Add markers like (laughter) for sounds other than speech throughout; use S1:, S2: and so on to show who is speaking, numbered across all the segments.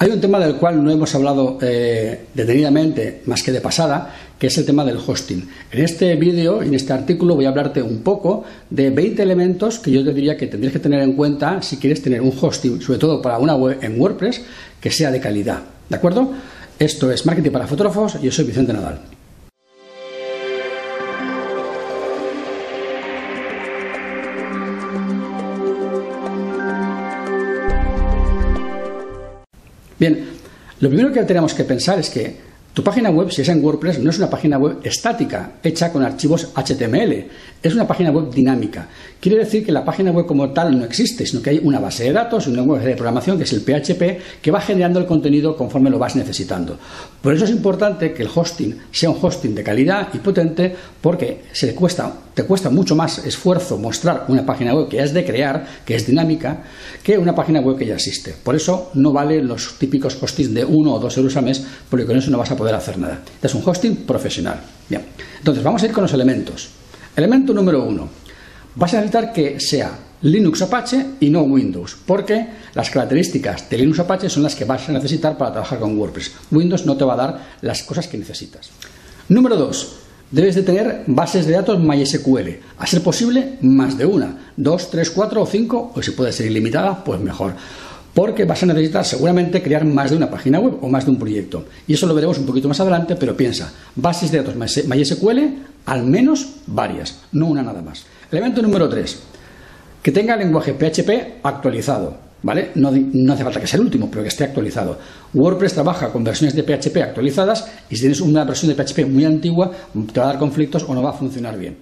S1: Hay un tema del cual no hemos hablado eh, detenidamente, más que de pasada, que es el tema del hosting. En este vídeo, en este artículo, voy a hablarte un poco de 20 elementos que yo te diría que tendrías que tener en cuenta si quieres tener un hosting, sobre todo para una web en WordPress, que sea de calidad. ¿De acuerdo? Esto es Marketing para Fotógrafos yo soy Vicente Nadal. Bien, lo primero que tenemos que pensar es que tu página web, si es en WordPress, no es una página web estática, hecha con archivos HTML, es una página web dinámica. Quiere decir que la página web como tal no existe, sino que hay una base de datos, un lenguaje de programación que es el PHP, que va generando el contenido conforme lo vas necesitando. Por eso es importante que el hosting sea un hosting de calidad y potente, porque se cuesta, te cuesta mucho más esfuerzo mostrar una página web que es de crear, que es dinámica, que una página web que ya existe. Por eso no vale los típicos hostings de 1 o 2 euros al mes, porque con eso no vas a poder hacer nada. Es un hosting profesional. Bien. Entonces, vamos a ir con los elementos. Elemento número uno. Vas a necesitar que sea Linux Apache y no Windows, porque las características de Linux Apache son las que vas a necesitar para trabajar con WordPress. Windows no te va a dar las cosas que necesitas. Número dos. Debes de tener bases de datos MySQL, a ser posible más de una, dos, tres, cuatro o cinco, o si puede ser ilimitada, pues mejor porque vas a necesitar seguramente crear más de una página web o más de un proyecto. Y eso lo veremos un poquito más adelante, pero piensa, bases de datos MySQL, al menos varias, no una nada más. Elemento número 3, que tenga el lenguaje PHP actualizado. ¿Vale? No, hace falta que sea el último, pero que esté actualizado. WordPress trabaja con versiones de PHP actualizadas y si tienes una versión de PHP muy antigua, te va a dar conflictos o no va a funcionar bien.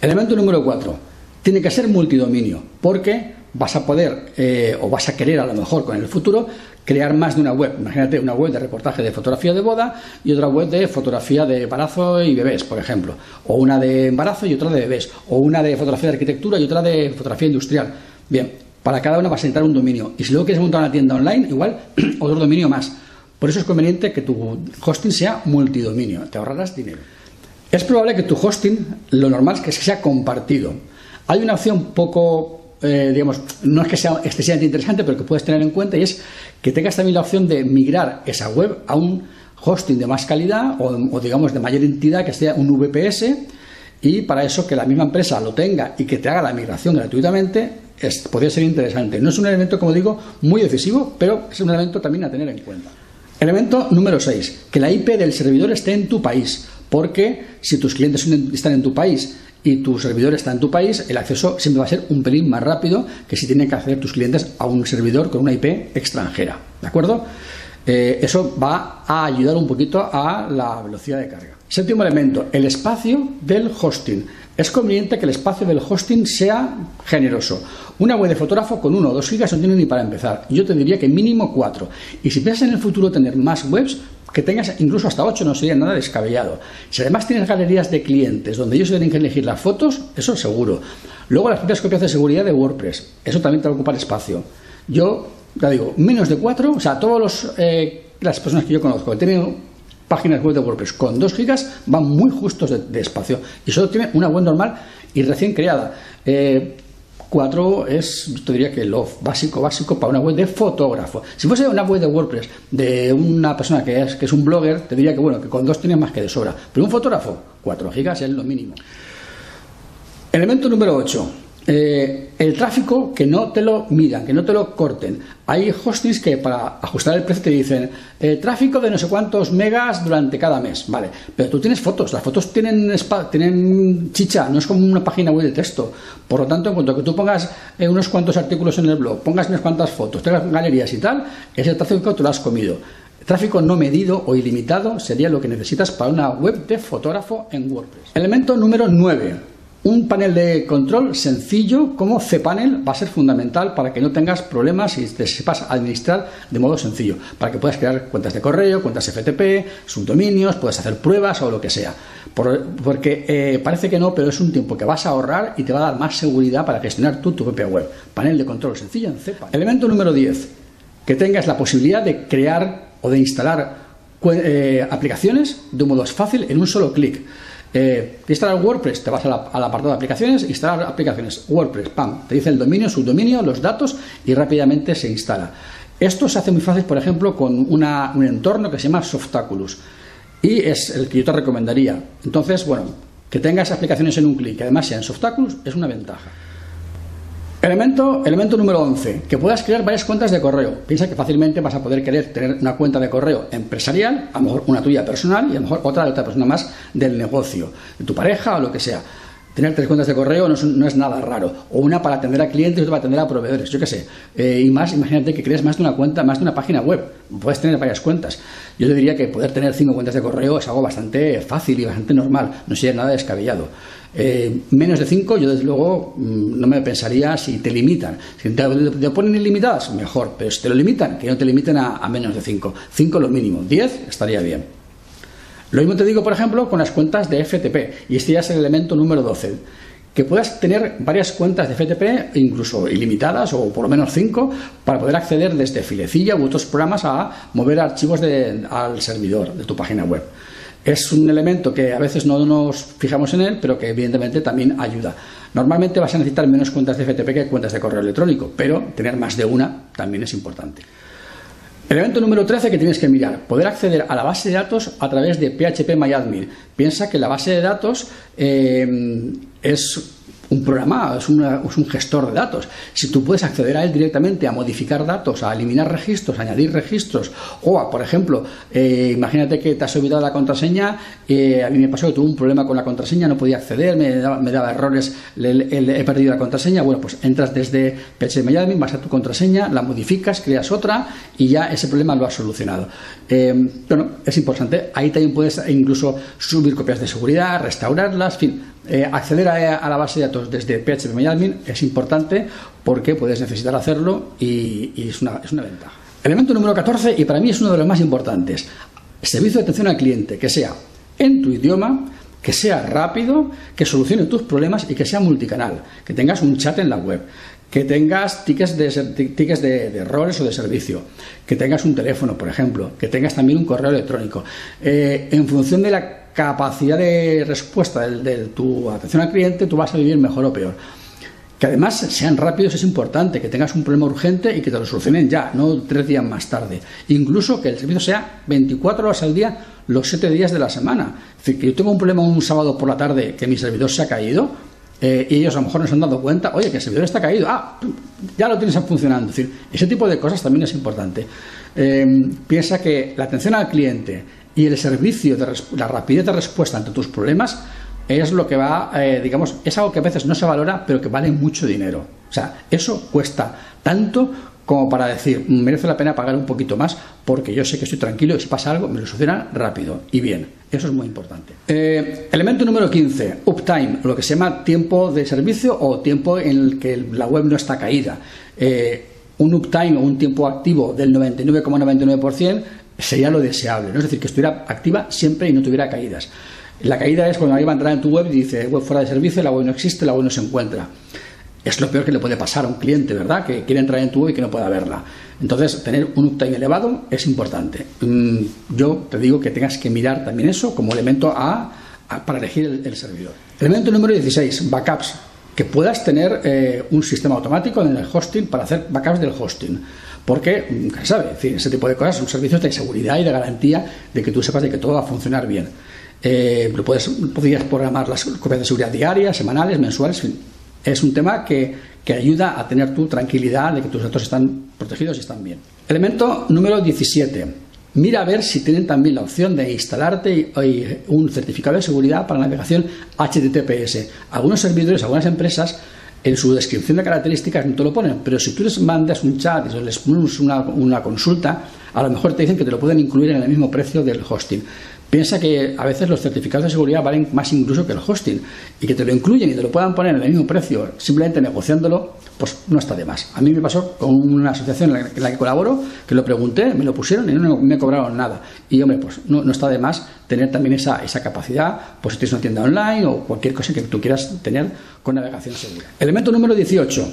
S1: Elemento número 4. Tiene que ser multidominio, porque vas a poder eh, o vas a querer a lo mejor con el futuro crear más de una web. Imagínate una web de reportaje de fotografía de boda y otra web de fotografía de embarazo y bebés, por ejemplo. O una de embarazo y otra de bebés. O una de fotografía de arquitectura y otra de fotografía industrial. Bien, para cada una vas a entrar un dominio. Y si luego quieres montar una tienda online, igual (clears throat) otro dominio más. Por eso es conveniente que tu hosting sea multidominio. Te ahorrarás dinero. Es probable que tu hosting, lo normal es que sea compartido. Hay una opción poco eh, digamos, no es que sea excesivamente interesante, pero que puedes tener en cuenta y es que tengas también la opción de migrar esa web a un hosting de más calidad o, digamos de mayor entidad que sea un VPS y para eso que la misma empresa lo tenga y que te haga la migración gratuitamente es, podría ser interesante. No es un elemento, como digo, muy decisivo, pero es un elemento también a tener en cuenta. Elemento número 6, que la IP del servidor esté en tu país, porque si tus clientes están en tu país y tu servidor está en tu país, el acceso siempre va a ser un pelín más rápido que si tienen que acceder tus clientes a un servidor con una IP extranjera. ¿De acuerdo? Eh, eso va a ayudar un poquito a la velocidad de carga. Séptimo elemento, el espacio del hosting. Es conveniente que el espacio del hosting sea generoso. Una web de fotógrafo con uno o dos gigas no tiene ni para empezar. Yo te diría que mínimo cuatro. Y si piensas en el futuro tener más webs, que tengas incluso hasta 8 no sería nada descabellado. Si además tienes galerías de clientes donde ellos tienen que elegir las fotos, eso es seguro. Luego las propias copias de seguridad de WordPress, eso también te va a ocupar espacio. Yo, ya digo, menos de 4, o sea, todas eh, las personas que yo conozco que tienen páginas web de WordPress con 2 gigas van muy justos de, espacio y solo tienen una web normal y recién creada. Eh, 4 es, yo diría que lo básico, básico para una web de fotógrafo. Si fuese una web de WordPress de una persona que es, que es un blogger, te diría que bueno, que con dos tienes más que de sobra. Pero un fotógrafo, 4 gigas es lo mínimo. Elemento número 8. Eh, el tráfico que no te lo midan, que no te lo corten. Hay hostings que para ajustar el precio te dicen eh, tráfico de no sé cuántos megas durante cada mes, vale. Pero tú tienes fotos, las fotos tienen, tienen chicha, no es como una página web de texto. Por lo tanto, en cuanto a que tú pongas eh, unos cuantos artículos en el blog, pongas unas cuantas fotos, tengas galerías y tal, ese tráfico tú lo has comido. Tráfico no medido o ilimitado sería lo que necesitas para una web de fotógrafo en WordPress. Elemento número 9 un panel de control sencillo como cPanel va a ser fundamental para que no tengas problemas y te sepas administrar de modo sencillo, para que puedas crear cuentas de correo, cuentas FTP, subdominios, puedes hacer pruebas o lo que sea. porque eh, parece que no, pero es un tiempo que vas a ahorrar y te va a dar más seguridad para gestionar tu propia web. Panel de control sencillo en cPanel. Elemento número 10, que tengas la posibilidad de crear o de instalar eh, aplicaciones de un modo fácil en un solo clic. Eh, instalar WordPress, te vas al apartado de aplicaciones, instalar aplicaciones, WordPress, pam, te dice el dominio, subdominio, los datos y rápidamente se instala. Esto se hace muy fácil, por ejemplo, con un entorno que se llama Softaculous y es el que yo te recomendaría. Entonces, bueno, que tengas aplicaciones en un clic, que además sean Softaculous, es una ventaja. Elemento, elemento número 11, que puedas crear varias cuentas de correo. Piensa que fácilmente vas a poder querer tener una cuenta de correo empresarial, a lo mejor una tuya personal y a lo mejor otra de otra persona más del negocio, de tu pareja o lo que sea. Tener tres cuentas de correo no es, nada raro. O una para atender a clientes y otra para atender a proveedores, yo qué sé. Eh, y más, imagínate que crees más de una cuenta, más de una página web. Puedes tener varias cuentas. Yo te diría que poder tener cinco cuentas de correo es algo bastante fácil y bastante normal. No sería nada descabellado. Eh, menos de cinco, yo desde luego mm, no me pensaría si te limitan. Si te, te, ponen ilimitadas, mejor. Pero si te lo limitan, que no te limiten a, menos de cinco. Cinco lo mínimo. Diez estaría bien. Lo mismo te digo, por ejemplo, con las cuentas de FTP, y este ya es el elemento número 12, que puedas tener varias cuentas de FTP, incluso ilimitadas, o por lo menos cinco, para poder acceder desde Filecilla u otros programas a mover archivos al servidor de tu página web. Es un elemento que a veces no nos fijamos en él, pero que evidentemente también ayuda. Normalmente vas a necesitar menos cuentas de FTP que cuentas de correo electrónico, pero tener más de una también es importante. Elemento número 13 que tienes que mirar, poder acceder a la base de datos a través de PHP Piensa que la base de datos eh, es un programa, es, un gestor de datos. Si tú puedes acceder a él directamente a modificar datos, a eliminar registros, a añadir registros, o a, por ejemplo, eh, imagínate que te has olvidado la contraseña, eh, a mí me pasó que tuve un problema con la contraseña, no podía acceder, me daba, errores, he perdido la contraseña, bueno, pues entras desde PHP vas a tu contraseña, la modificas, creas otra y ya ese problema lo has solucionado. Eh, bueno, es importante, ahí también puedes incluso subir copias de seguridad, restaurarlas, en fin, eh, acceder a, la base de datos desde PHP es importante porque puedes necesitar hacerlo y, es, una, es una ventaja. Elemento número 14, y para mí es uno de los más importantes, servicio de atención al cliente, que sea en tu idioma, que sea rápido, que solucione tus problemas y que sea multicanal, que tengas un chat en la web, que tengas tickets de, tickets de, errores o de servicio, que tengas un teléfono, por ejemplo, que tengas también un correo electrónico. Eh, en función de la capacidad de respuesta de, tu atención al cliente, tú vas a vivir mejor o peor. Que además sean rápidos es importante, que tengas un problema urgente y que te lo solucionen ya, no tres días más tarde. Incluso que el servicio sea 24 horas al día, los 7 días de la semana. Es decir, que yo tengo un problema un sábado por la tarde que mi servidor se ha caído, eh, y ellos a lo mejor no se han dado cuenta, oye, que el servidor está caído, ah, ya lo tienes funcionando. Es decir, ese tipo de cosas también es importante. Eh, piensa que la atención al cliente, y el servicio, de la rapidez de respuesta ante tus problemas es lo que va, eh, digamos, es algo que a veces no se valora, pero que vale mucho dinero. O sea, eso cuesta tanto como para decir, merece la pena pagar un poquito más porque yo sé que estoy tranquilo y si pasa algo me lo soluciona rápido y bien. Eso es muy importante. Eh, elemento número 15, uptime, lo que se llama tiempo de servicio o tiempo en el que la web no está caída. Eh, un uptime o un tiempo activo del 99,99% sería lo deseable, ¿no? es decir, que estuviera activa siempre y no tuviera caídas. La caída es cuando alguien va a entrar en tu web y dice web fuera de servicio, la web no existe, la web no se encuentra. Es lo peor que le puede pasar a un cliente, ¿verdad? Que quiere entrar en tu web y que no pueda verla. Entonces, tener un uptime elevado es importante. Mm, yo te digo que tengas que mirar también eso como elemento A, para elegir el, servidor. Elemento número 16, backups. Que puedas tener eh, un sistema automático en el hosting para hacer backups del hosting. Porque, mm, sabe, ese tipo de cosas son servicios de seguridad y de garantía de que tú sepas de que todo va a funcionar bien. Eh, puedes, podrías programar las copias de seguridad diarias, semanales, mensuales. Es un tema que, ayuda a tener tu tranquilidad de que tus datos están protegidos y están bien. Elemento número 17. Mira a ver si tienen también la opción de instalarte un certificado de seguridad para navegación HTTPS. Algunos servidores, algunas empresas en su descripción de características no te lo ponen, pero si tú les mandas un chat y les pones una, una consulta, a lo mejor te dicen que te lo pueden incluir en el mismo precio del hosting. Piensa que a veces los certificados de seguridad valen más incluso que el hosting y que te lo incluyen y te lo puedan poner en el mismo precio simplemente negociándolo, pues no está de más. A mí me pasó con una asociación en la que colaboro que lo pregunté, me lo pusieron y no me cobraron nada. Y hombre, pues no, está de más tener también esa, esa capacidad, pues si tienes una tienda online o cualquier cosa que tú quieras tener con navegación segura. Elemento número 18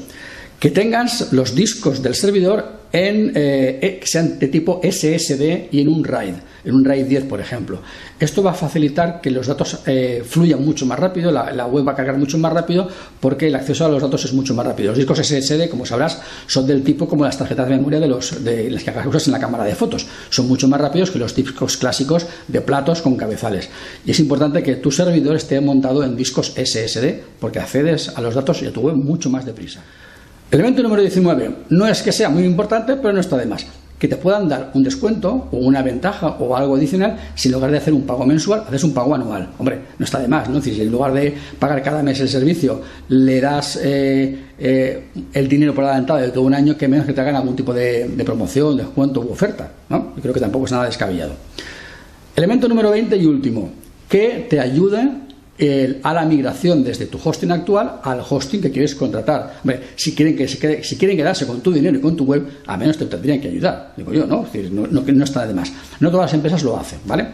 S1: que tengas los discos del servidor en, eh, eh, que sean de tipo SSD y en un RAID, en un RAID 10, por ejemplo. Esto va a facilitar que los datos eh, fluyan mucho más rápido, la, web va a cargar mucho más rápido porque el acceso a los datos es mucho más rápido. Los discos SSD, como sabrás, son del tipo como las tarjetas de memoria de, los, de las que usas en la cámara de fotos. Son mucho más rápidos que los discos clásicos de platos con cabezales. Y es importante que tu servidor esté montado en discos SSD porque accedes a los datos y a tu web mucho más deprisa. Elemento número 19. No es que sea muy importante, pero no está de más. Que te puedan dar un descuento o una ventaja o algo adicional si en lugar de hacer un pago mensual, haces un pago anual. Hombre, no está de más, ¿no? Si en lugar de pagar cada mes el servicio, le das eh, eh, el dinero por adelantado de todo un año, que menos que te hagan algún tipo de, de promoción, descuento u oferta, ¿no? Yo creo que tampoco es nada descabellado. Elemento número 20 y último. Que te ayude a la migración desde tu hosting actual al hosting que quieres contratar. si quieren, que se si quieren quedarse con tu dinero y con tu web, a menos te tendrían que ayudar. Digo yo, ¿no? no, no, no está de más. No todas las empresas lo hacen, ¿vale?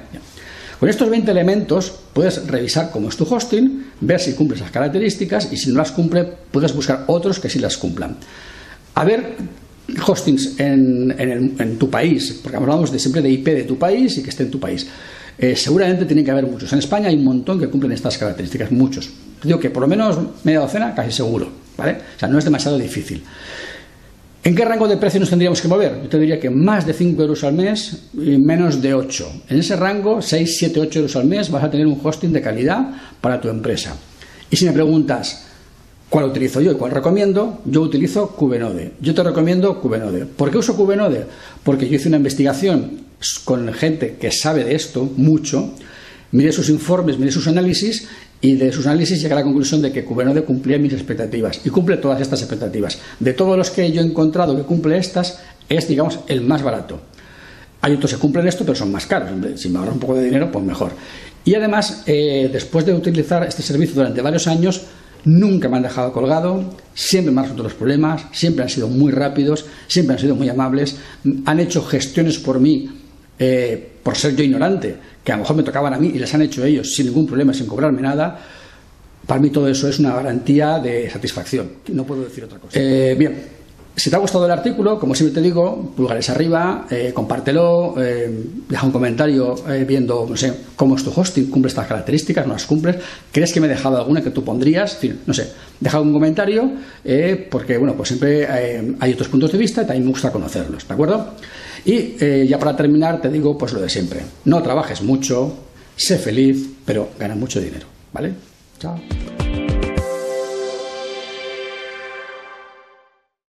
S1: Con estos 20 elementos puedes revisar cómo es tu hosting, ver si cumple esas características y si no las cumple, puedes buscar otros que sí las cumplan. A ver hostings en, en tu país, porque hablamos de, siempre de IP de tu país y que esté en tu país. Eh, seguramente tiene que haber muchos. En España hay un montón que cumplen estas características, muchos. Digo que por lo menos media docena, casi seguro. ¿vale? O sea, no es demasiado difícil. ¿En qué rango de precio nos tendríamos que mover? Yo te diría que más de 5 euros al mes y menos de 8. En ese rango, 6, 7, 8 euros al mes, vas a tener un hosting de calidad para tu empresa. Y si me preguntas, ¿Cuál utilizo yo y cuál recomiendo? Yo utilizo Cubenode. Yo te recomiendo Cubenode. ¿Por qué uso Cubenode? Porque yo hice una investigación con gente que sabe de esto mucho, miré sus informes, miré sus análisis y de sus análisis llegué a la conclusión de que Cubenode cumplía mis expectativas y cumple todas estas expectativas. De todos los que yo he encontrado que cumple estas, es, digamos, el más barato. Hay otros que cumplen esto, pero son más caros. Si me ahorro un poco de dinero, pues mejor. Y además, eh, después de utilizar este servicio durante varios años, Nunca me han dejado colgado, siempre me han resuelto los problemas, siempre han sido muy rápidos, siempre han sido muy amables, han hecho gestiones por mí eh, por ser yo ignorante, que a lo mejor me tocaban a mí y les han hecho ellos sin ningún problema, sin cobrarme nada. Para mí todo eso es una garantía de satisfacción. No puedo decir otra cosa. Eh, bien, si te ha gustado el artículo, como siempre te digo, pulgares arriba, eh, compártelo, eh, deja un comentario eh, viendo, cómo es tu hosting, cumple estas características, no las cumples, crees que me he dejado alguna que tú pondrías, en fin, no sé, deja un comentario, porque, bueno, pues siempre hay otros puntos de vista y también me gusta conocerlos, ¿de acuerdo? Y ya para terminar te digo, pues lo de siempre, no trabajes mucho, sé feliz, pero gana mucho dinero, ¿vale? Chao.